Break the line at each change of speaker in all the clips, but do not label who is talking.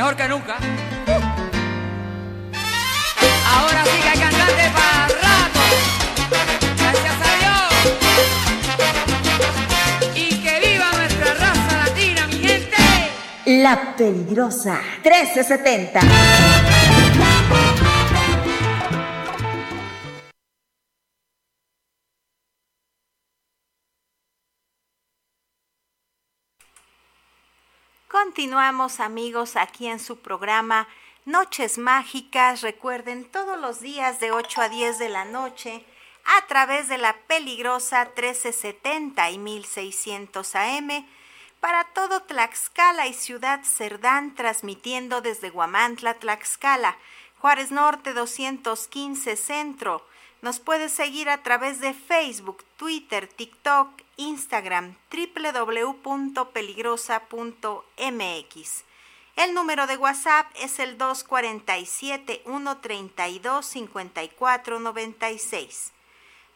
mejor que nunca. Ahora sí que hay cantante para rato. Gracias a Dios. Y que viva nuestra raza latina, mi gente.
La peligrosa 1370.
Continuamos amigos aquí en su programa Noches Mágicas. Recuerden todos los días de 8 a 10 de la noche a través de la peligrosa 1370 y 1600 AM para todo Tlaxcala y Ciudad Cerdán, transmitiendo desde Guamantla, Tlaxcala, Juárez Norte 215 Centro. Nos puede seguir a través de Facebook, Twitter, TikTok, Instagram, www.peligrosa.mx. El número de WhatsApp es el 247-132-5496.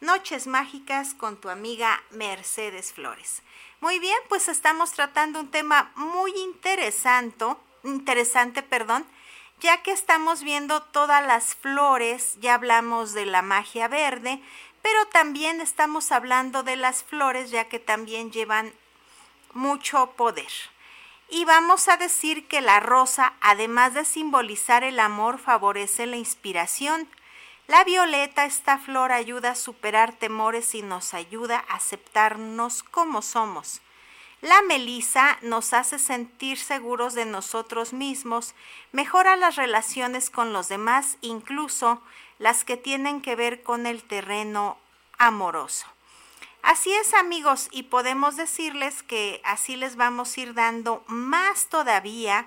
Noches Mágicas con tu amiga Mercedes Flores. Muy bien, pues estamos tratando un tema muy interesante, interesante, perdón, ya que estamos viendo todas las flores, ya hablamos de la magia verde, pero también estamos hablando de las flores, ya que también llevan mucho poder. Y vamos a decir que la rosa, además de simbolizar el amor, favorece la inspiración. La violeta, esta flor, ayuda a superar temores y nos ayuda a aceptarnos como somos. La melisa nos hace sentir seguros de nosotros mismos, mejora las relaciones con los demás, incluso las que tienen que ver con el terreno amoroso. Así es amigos, y podemos decirles que así les vamos a ir dando más todavía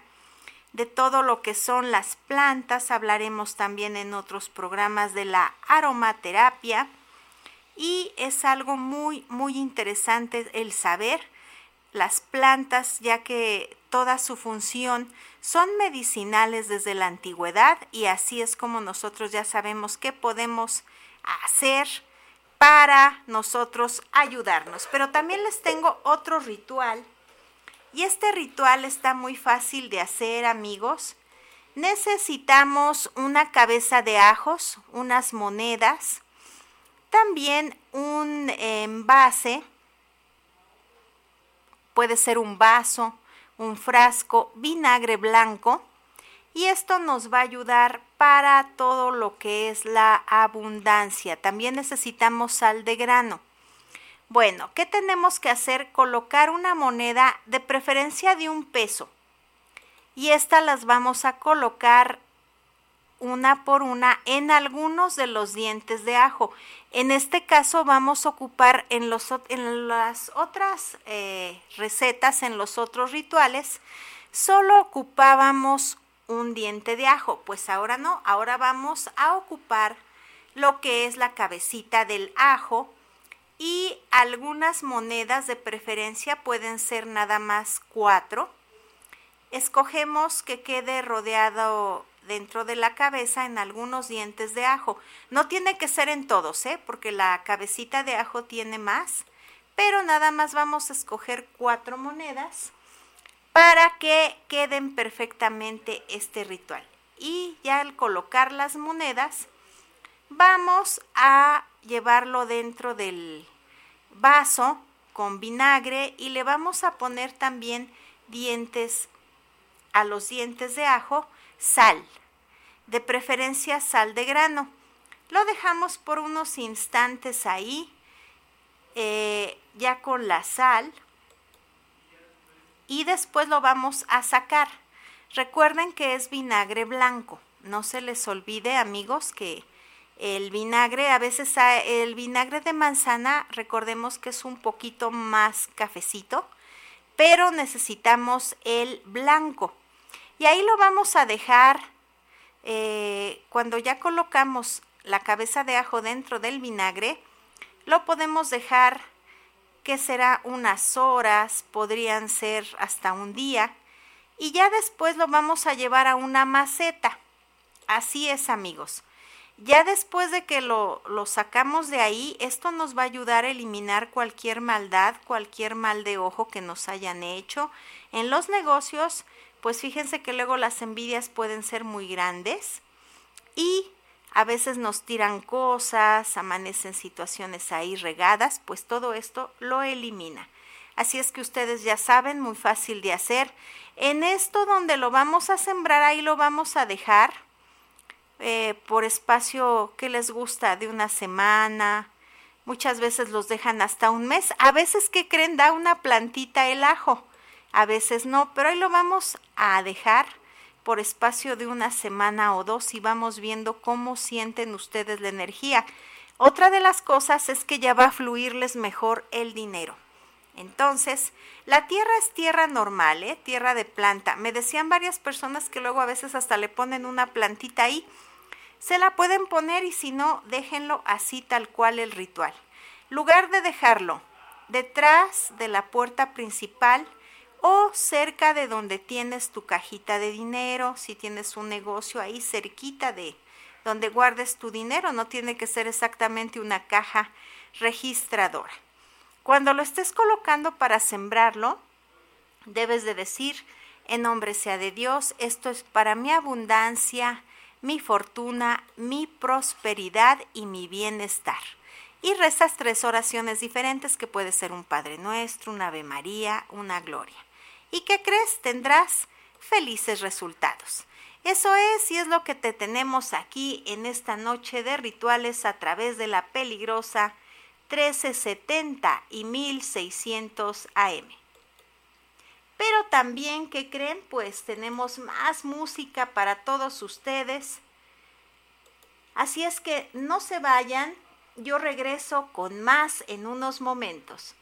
de todo lo que son las plantas. Hablaremos también en otros programas de la aromaterapia y es algo muy, muy interesante el saber las plantas, ya que toda su función son medicinales desde la antigüedad y así es como nosotros ya sabemos qué podemos hacer para nosotros ayudarnos. Pero también les tengo otro ritual y este ritual está muy fácil de hacer amigos. Necesitamos una cabeza de ajos, unas monedas, también un envase puede ser un vaso, un frasco, vinagre blanco y esto nos va a ayudar para todo lo que es la abundancia. También necesitamos sal de grano. Bueno, ¿qué tenemos que hacer? Colocar una moneda de preferencia de un peso y estas las vamos a colocar una por una en algunos de los dientes de ajo. En este caso vamos a ocupar en, los, en las otras eh, recetas, en los otros rituales, solo ocupábamos un diente de ajo. Pues ahora no, ahora vamos a ocupar lo que es la cabecita del ajo y algunas monedas de preferencia pueden ser nada más cuatro. Escogemos que quede rodeado dentro de la cabeza en algunos dientes de ajo. No tiene que ser en todos, ¿eh? porque la cabecita de ajo tiene más, pero nada más vamos a escoger cuatro monedas para que queden perfectamente este ritual. Y ya al colocar las monedas, vamos a llevarlo dentro del vaso con vinagre y le vamos a poner también dientes a los dientes de ajo sal, de preferencia sal de grano. Lo dejamos por unos instantes ahí, eh, ya con la sal, y después lo vamos a sacar. Recuerden que es vinagre blanco. No se les olvide, amigos, que el vinagre, a veces el vinagre de manzana, recordemos que es un poquito más cafecito, pero necesitamos el blanco. Y ahí lo vamos a dejar eh, cuando ya colocamos la cabeza de ajo dentro del vinagre, lo podemos dejar que será unas horas, podrían ser hasta un día, y ya después lo vamos a llevar a una maceta. Así es, amigos. Ya después de que lo, lo, sacamos de ahí, esto nos va a ayudar a eliminar cualquier maldad, cualquier mal de ojo que nos hayan hecho. En los negocios pues fíjense que luego las envidias pueden ser muy grandes y a veces nos tiran cosas, amanecen situaciones ahí regadas, pues todo esto lo elimina. Así es que ustedes ya saben, muy fácil de hacer. En esto donde lo vamos a sembrar, ahí lo vamos a dejar eh, por espacio que les gusta, de una semana. Muchas veces los dejan hasta un mes. A veces, que creen? Da una plantita el ajo. A veces no, pero ahí lo vamos a dejar por espacio de una semana o dos y vamos viendo cómo sienten ustedes la energía. Otra de las cosas es que ya va a fluirles mejor el dinero. Entonces, la tierra es tierra normal, ¿eh? tierra de planta. Me decían varias personas que luego a veces hasta le ponen una plantita ahí. Se la pueden poner y si no, déjenlo así tal cual el ritual. Lugar de dejarlo detrás de la puerta principal o cerca de donde tienes tu cajita de dinero, si tienes un negocio ahí cerquita de donde guardes tu dinero, no tiene que ser exactamente una caja registradora. Cuando lo estés colocando para sembrarlo, debes de decir, en nombre sea de Dios, esto es para mi abundancia, mi fortuna, mi prosperidad y mi bienestar. Y rezas tres oraciones diferentes que puede ser un Padre Nuestro, una Ave María, una Gloria. ¿Y qué crees? Tendrás felices resultados. Eso es y es lo que te tenemos aquí en esta noche de rituales a través de la peligrosa 1370 y 1600 AM. Pero también, ¿qué creen? Pues tenemos más música para todos ustedes. Así es que no se vayan, yo regreso con más en unos momentos.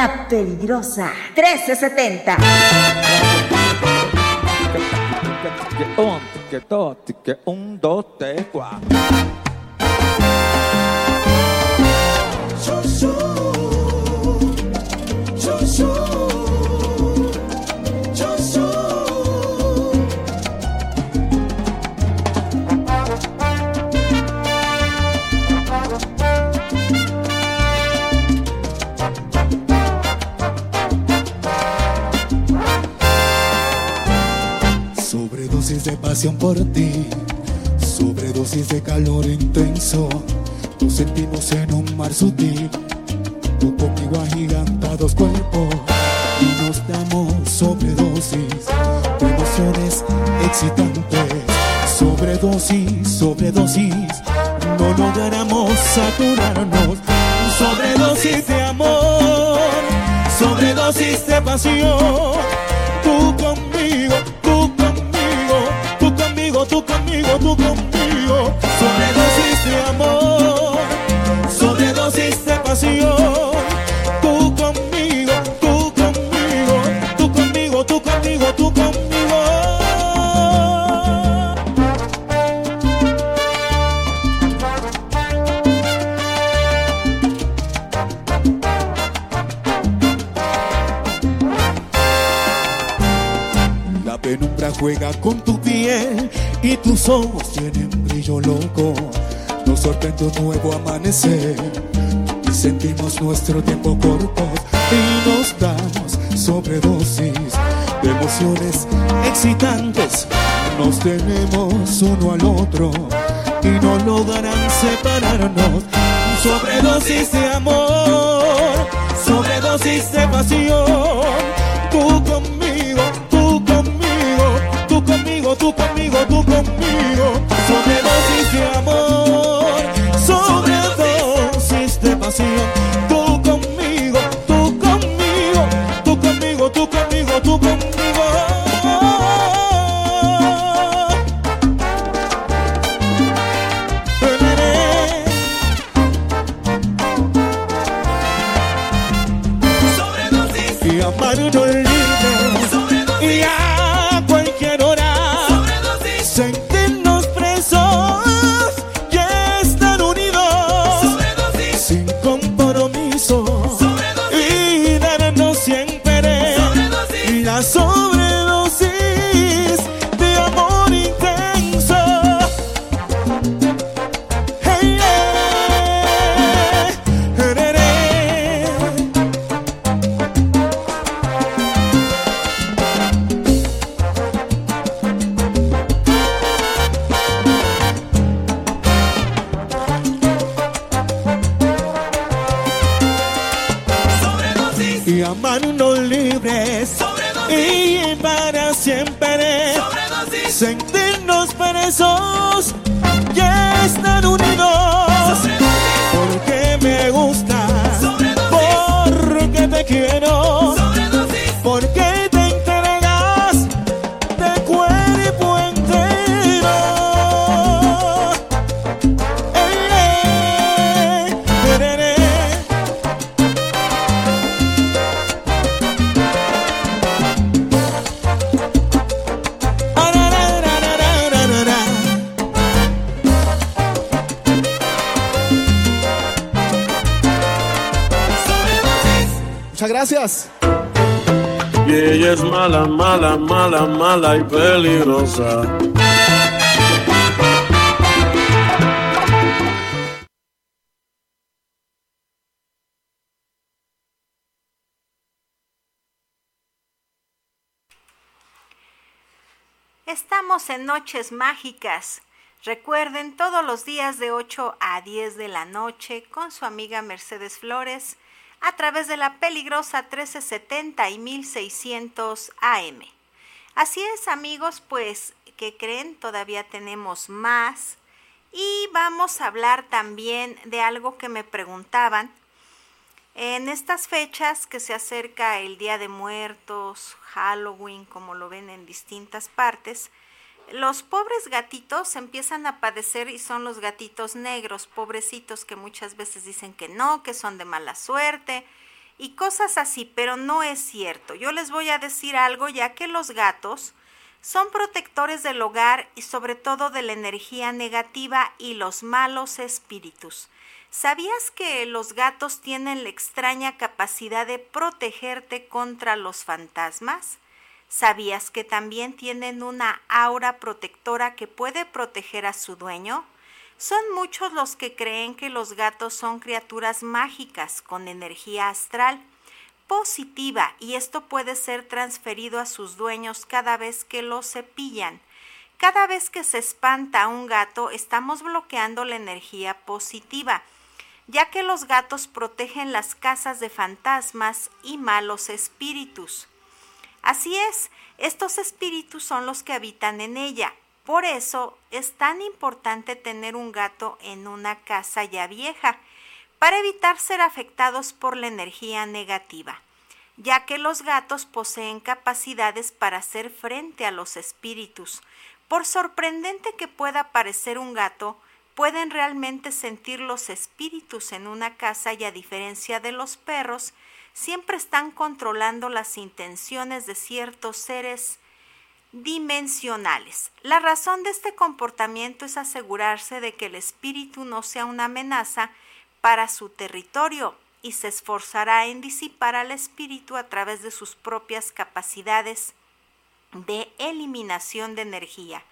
La peligrosa 1370.
Un, dos, tres, cuatro.
Por ti, sobredosis de calor intenso. Nos sentimos en un mar sutil, tú conmigo agigantados cuerpos y nos damos sobredosis de emociones excitantes. Sobredosis, sobredosis, no logramos saturarnos. Sobredosis de amor, sobredosis de pasión. Tú conmigo tú conmigo. Sobredosis de amor, Sorprende un nuevo amanecer y sentimos nuestro tiempo corto y nos damos sobredosis de emociones excitantes. Nos tenemos uno al otro y no lograrán separarnos. Sobredosis de amor, sobredosis de pasión. Tú conmigo, tú conmigo, tú conmigo, tú conmigo, tú conmigo. Sobredosis de amor, la gracias.
Y ella es mala, mala, mala, mala y peligrosa.
Estamos en Noches Mágicas. Recuerden todos los días de 8 a 10 de la noche con su amiga Mercedes Flores a través de la peligrosa 1370 y 1600 AM. Así es amigos, pues, que creen? Todavía tenemos más y vamos a hablar también de algo que me preguntaban. En estas fechas que se acerca el Día de Muertos, Halloween, como lo ven en distintas partes, los pobres gatitos empiezan a padecer y son los gatitos negros, pobrecitos que muchas veces dicen que no, que son de mala suerte y cosas así, pero no es cierto. Yo les voy a decir algo ya que los gatos son protectores del hogar y sobre todo de la energía negativa y los malos espíritus. ¿Sabías que los gatos tienen la extraña capacidad de protegerte contra los fantasmas? ¿Sabías que también tienen una aura protectora que puede proteger a su dueño? Son muchos los que creen que los gatos son criaturas mágicas con energía astral positiva y esto puede ser transferido a sus dueños cada vez que los cepillan. Cada vez que se espanta a un gato estamos bloqueando la energía positiva ya que los gatos protegen las casas de fantasmas y malos espíritus. Así es, estos espíritus son los que habitan en ella. Por eso es tan importante tener un gato en una casa ya vieja, para evitar ser afectados por la energía negativa, ya que los gatos poseen capacidades para hacer frente a los espíritus. Por sorprendente que pueda parecer un gato, pueden realmente sentir los espíritus en una casa y a diferencia de los perros, siempre están controlando las intenciones de ciertos seres dimensionales. La razón de este comportamiento es asegurarse de que el espíritu no sea una amenaza para su territorio y se esforzará en disipar al espíritu a través de sus propias capacidades de eliminación de energía.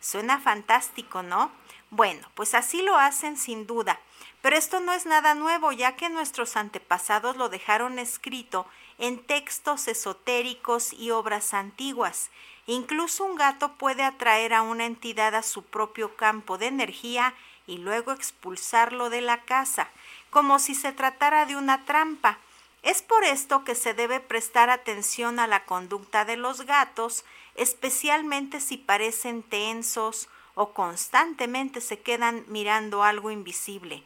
Suena fantástico, ¿no? Bueno, pues así lo hacen sin duda. Pero esto no es nada nuevo, ya que nuestros antepasados lo dejaron escrito en textos esotéricos y obras antiguas. Incluso un gato puede atraer a una entidad a su propio campo de energía y luego expulsarlo de la casa, como si se tratara de una trampa. Es por esto que se debe prestar atención a la conducta de los gatos, especialmente si parecen tensos o constantemente se quedan mirando algo invisible,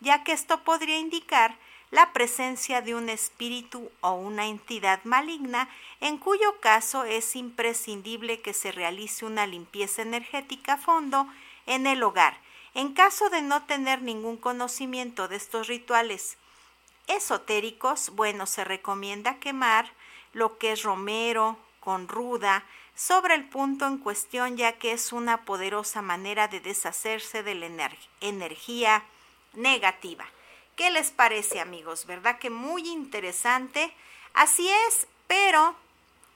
ya que esto podría indicar la presencia de un espíritu o una entidad maligna, en cuyo caso es imprescindible que se realice una limpieza energética a fondo en el hogar. En caso de no tener ningún conocimiento de estos rituales esotéricos, bueno, se recomienda quemar lo que es romero con ruda, sobre el punto en cuestión ya que es una poderosa manera de deshacerse de la energía negativa. ¿Qué les parece amigos? ¿Verdad que muy interesante? Así es, pero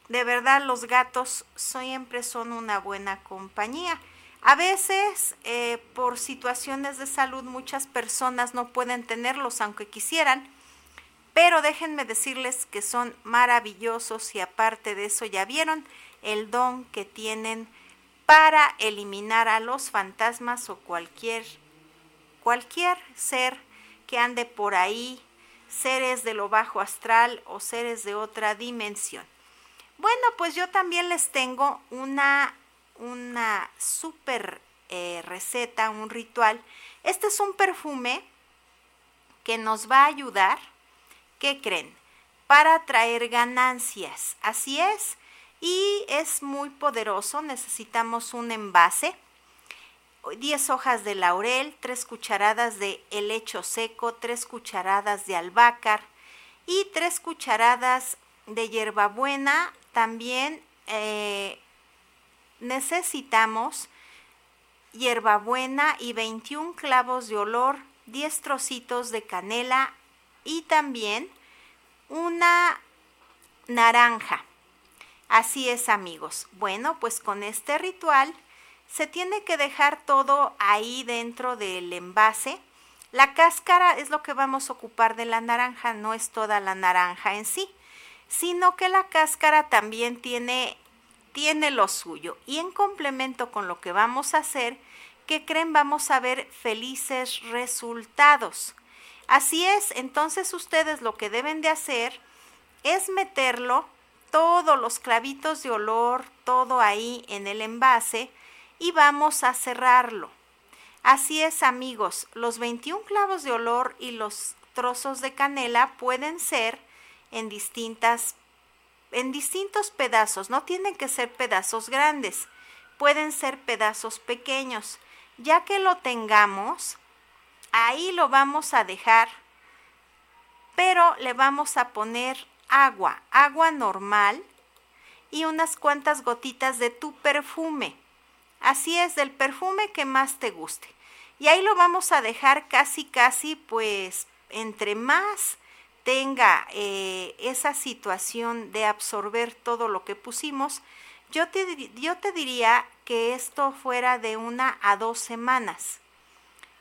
de verdad los gatos siempre son una buena compañía. A veces, eh, por situaciones de salud, muchas personas no pueden tenerlos aunque quisieran, pero déjenme decirles que son maravillosos y aparte de eso ya vieron, el don que tienen para eliminar a los fantasmas o cualquier cualquier ser que ande por ahí, seres de lo bajo astral o seres de otra dimensión. Bueno, pues yo también les tengo una, una super eh, receta, un ritual. Este es un perfume que nos va a ayudar, ¿qué creen? Para traer ganancias. Así es, y es muy poderoso. Necesitamos un envase, 10 hojas de laurel, 3 cucharadas de helecho seco, 3 cucharadas de albácar y 3 cucharadas de hierbabuena. También eh, necesitamos hierbabuena y 21 clavos de olor, 10 trocitos de canela y también una naranja. Así es amigos. Bueno, pues con este ritual se tiene que dejar todo ahí dentro del envase. La cáscara es lo que vamos a ocupar de la naranja, no es toda la naranja en sí, sino que la cáscara también tiene, tiene lo suyo. Y en complemento con lo que vamos a hacer, ¿qué creen? Vamos a ver felices resultados. Así es, entonces ustedes lo que deben de hacer es meterlo todos los clavitos de olor, todo ahí en el envase y vamos a cerrarlo. Así es amigos, los 21 clavos de olor y los trozos de canela pueden ser en distintas en distintos pedazos, no tienen que ser pedazos grandes, pueden ser pedazos pequeños. Ya que lo tengamos, ahí lo vamos a dejar pero le vamos a poner agua, agua normal y unas cuantas gotitas de tu perfume. Así es, del perfume que más te guste. Y ahí lo vamos a dejar casi, casi, pues, entre más tenga eh, esa situación de absorber todo lo que pusimos, yo te, yo te diría que esto fuera de una a dos semanas.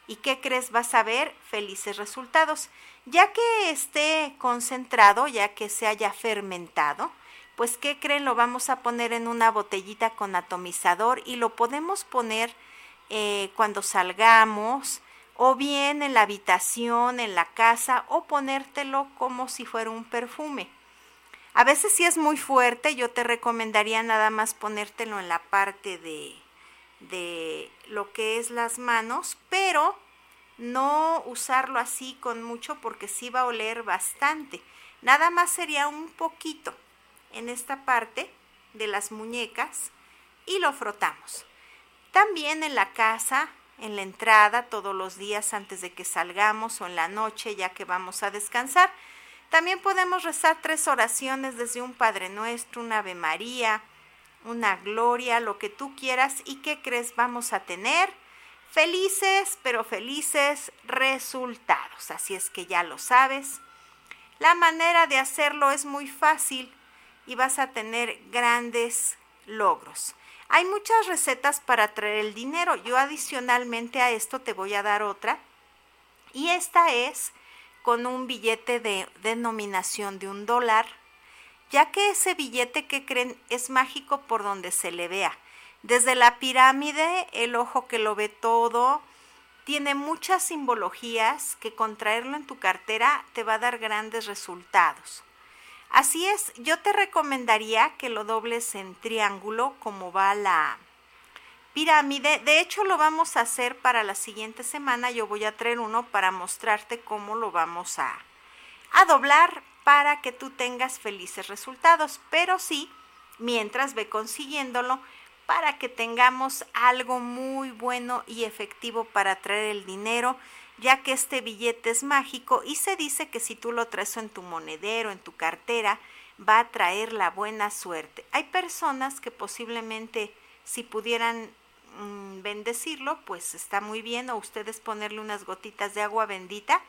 ¿Y qué crees? Vas a ver felices resultados. Ya que esté concentrado, ya que se haya fermentado, pues ¿qué creen? Lo vamos a poner en una botellita con atomizador y lo podemos poner eh, cuando salgamos, o bien en la habitación, en la casa, o ponértelo como si fuera un perfume. A veces si es muy fuerte, yo te recomendaría nada más ponértelo en la parte de, de lo que es las manos, pero no usarlo así con mucho porque sí va a oler bastante. Nada más sería un poquito en esta parte de las muñecas y lo frotamos. También en la casa en la entrada todos los días antes de que salgamos o en la noche ya que vamos a descansar. También podemos rezar tres oraciones desde un Padre Nuestro, una Ave María, una Gloria, lo que tú quieras y qué crees vamos a tener. Felices, pero felices resultados. Así es que ya lo sabes. La manera de hacerlo es muy fácil y vas a tener grandes logros. Hay muchas recetas para traer el dinero. Yo adicionalmente a esto te voy a dar otra. Y esta es con un billete de denominación de un dólar, ya que ese billete que creen es mágico por donde se le vea. Desde la pirámide, el ojo que lo ve todo, tiene muchas simbologías que con traerlo en tu cartera te va a dar grandes resultados. Así es, yo te recomendaría que lo dobles en triángulo como va la pirámide. De hecho, lo vamos a hacer para la siguiente semana. Yo voy a traer uno para mostrarte cómo lo vamos a, a doblar para que tú tengas felices resultados. Pero sí, mientras ve consiguiéndolo para que tengamos algo muy bueno y efectivo para traer el dinero ya que este billete es mágico y se dice que si tú lo traes en tu monedero, en tu cartera, va a traer la buena suerte. Hay personas que posiblemente si pudieran mm, bendecirlo, pues está muy bien, o ustedes ponerle unas gotitas de agua bendita,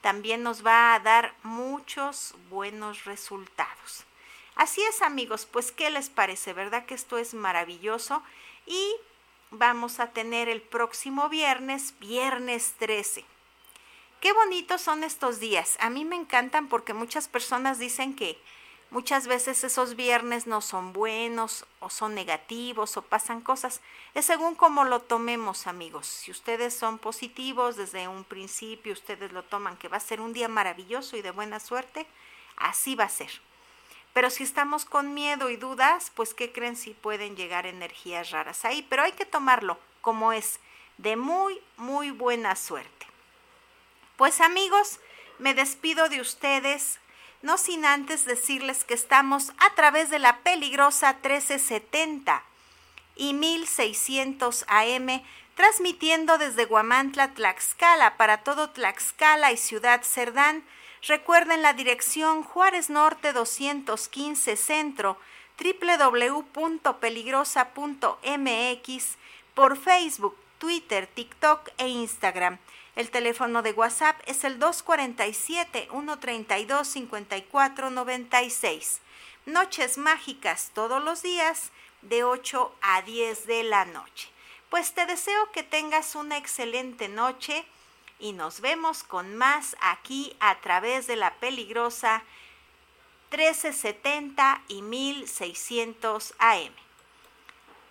también nos va a dar muchos buenos resultados. Así es amigos, pues ¿qué les parece? ¿Verdad que esto es maravilloso? Y vamos a tener el próximo viernes, viernes 13. Qué bonitos son estos días. A mí me encantan porque muchas personas dicen que muchas veces esos viernes no son buenos o son negativos o pasan cosas. Es según cómo lo tomemos, amigos. Si ustedes son positivos desde un principio, ustedes lo toman que va a ser un día maravilloso y de buena suerte, así va a ser. Pero si estamos con miedo y dudas, pues ¿qué creen si pueden llegar energías raras ahí? Pero hay que tomarlo como es, de muy, muy buena suerte. Pues amigos, me despido de ustedes, no sin antes decirles que estamos a través de la peligrosa 1370 y 1600 AM, transmitiendo desde Guamantla, Tlaxcala, para todo Tlaxcala y Ciudad Cerdán, Recuerden la dirección Juárez Norte 215 Centro, www.peligrosa.mx por Facebook, Twitter, TikTok e Instagram. El teléfono de WhatsApp es el 247-132-5496. Noches mágicas todos los días de 8 a 10 de la noche. Pues te deseo que tengas una excelente noche y nos vemos con más aquí a través de la peligrosa 1370 y 1600 AM.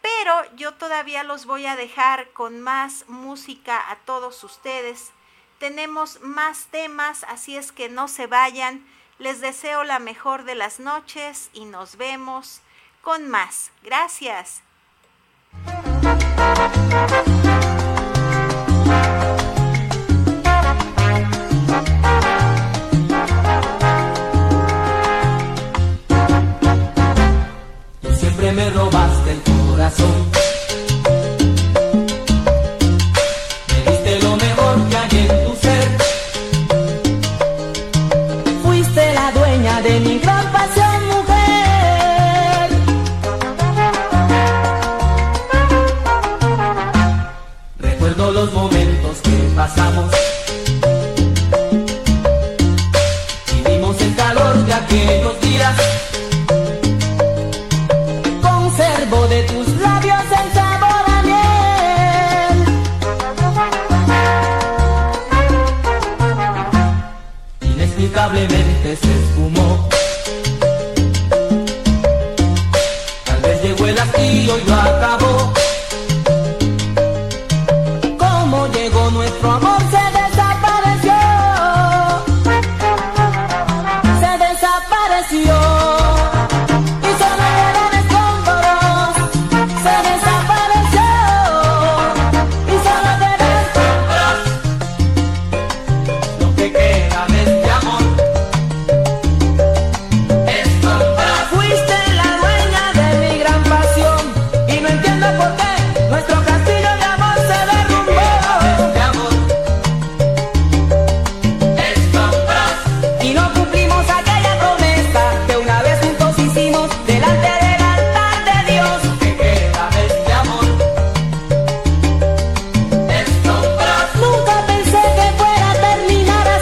Pero yo todavía los voy a dejar con más música a todos ustedes. Tenemos más temas, así es que no se vayan. Les deseo la mejor de las noches y nos vemos con más. Gracias.
Me robaste el corazón. verte se esfumó. Tal vez llegó el hastío y lo acabó.